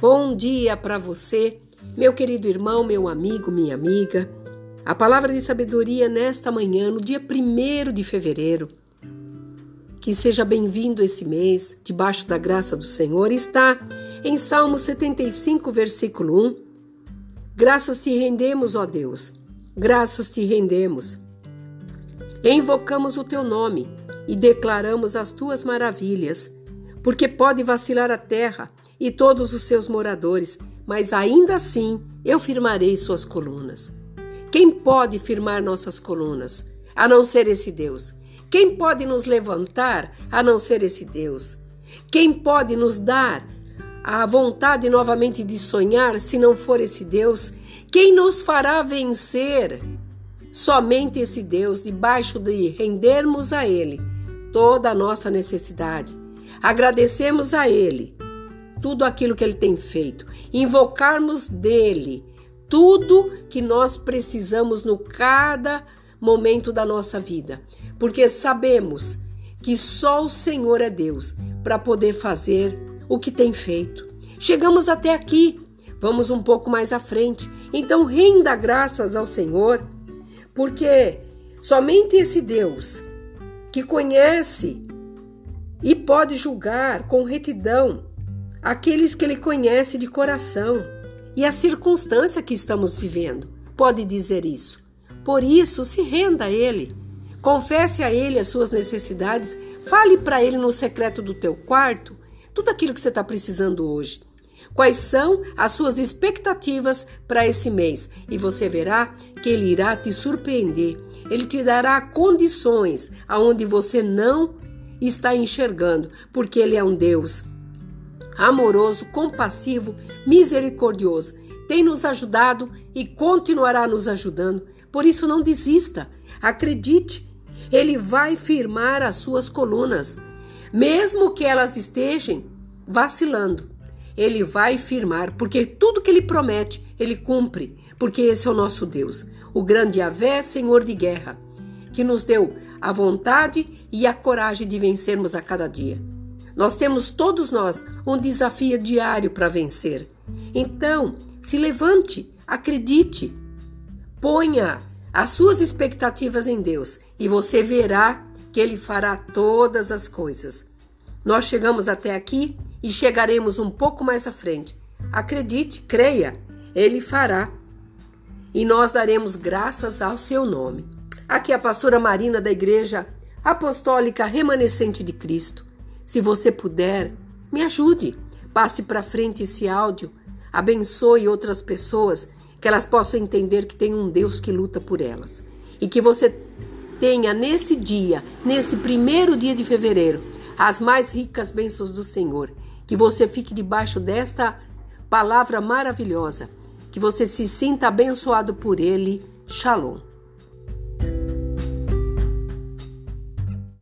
Bom dia para você, meu querido irmão, meu amigo, minha amiga. A palavra de sabedoria nesta manhã, no dia 1 de fevereiro. Que seja bem-vindo esse mês, debaixo da graça do Senhor, está em Salmo 75, versículo 1. Graças te rendemos, ó Deus, graças te rendemos. Invocamos o teu nome e declaramos as tuas maravilhas, porque pode vacilar a terra e todos os seus moradores, mas ainda assim eu firmarei suas colunas. Quem pode firmar nossas colunas, a não ser esse Deus? Quem pode nos levantar, a não ser esse Deus? Quem pode nos dar a vontade novamente de sonhar, se não for esse Deus? Quem nos fará vencer? Somente esse Deus, debaixo de rendermos a Ele toda a nossa necessidade. Agradecemos a Ele tudo aquilo que ele tem feito, invocarmos dele tudo que nós precisamos no cada momento da nossa vida, porque sabemos que só o Senhor é Deus para poder fazer o que tem feito. Chegamos até aqui, vamos um pouco mais à frente. Então renda graças ao Senhor, porque somente esse Deus que conhece e pode julgar com retidão aqueles que ele conhece de coração e a circunstância que estamos vivendo. Pode dizer isso. Por isso, se renda a ele. Confesse a ele as suas necessidades. Fale para ele no secreto do teu quarto tudo aquilo que você está precisando hoje. Quais são as suas expectativas para esse mês? E você verá que ele irá te surpreender. Ele te dará condições aonde você não está enxergando, porque ele é um Deus amoroso, compassivo, misericordioso. Tem nos ajudado e continuará nos ajudando. Por isso, não desista. Acredite, Ele vai firmar as suas colunas, mesmo que elas estejam vacilando. Ele vai firmar, porque tudo que Ele promete, Ele cumpre, porque esse é o nosso Deus, o grande Avé, Senhor de guerra, que nos deu a vontade e a coragem de vencermos a cada dia. Nós temos todos nós um desafio diário para vencer. Então, se levante, acredite, ponha as suas expectativas em Deus e você verá que Ele fará todas as coisas. Nós chegamos até aqui e chegaremos um pouco mais à frente. Acredite, creia, Ele fará. E nós daremos graças ao seu nome. Aqui é a pastora Marina da Igreja Apostólica Remanescente de Cristo. Se você puder, me ajude. Passe para frente esse áudio. Abençoe outras pessoas que elas possam entender que tem um Deus que luta por elas. E que você tenha nesse dia, nesse primeiro dia de fevereiro, as mais ricas bênçãos do Senhor. Que você fique debaixo desta palavra maravilhosa. Que você se sinta abençoado por Ele. Shalom.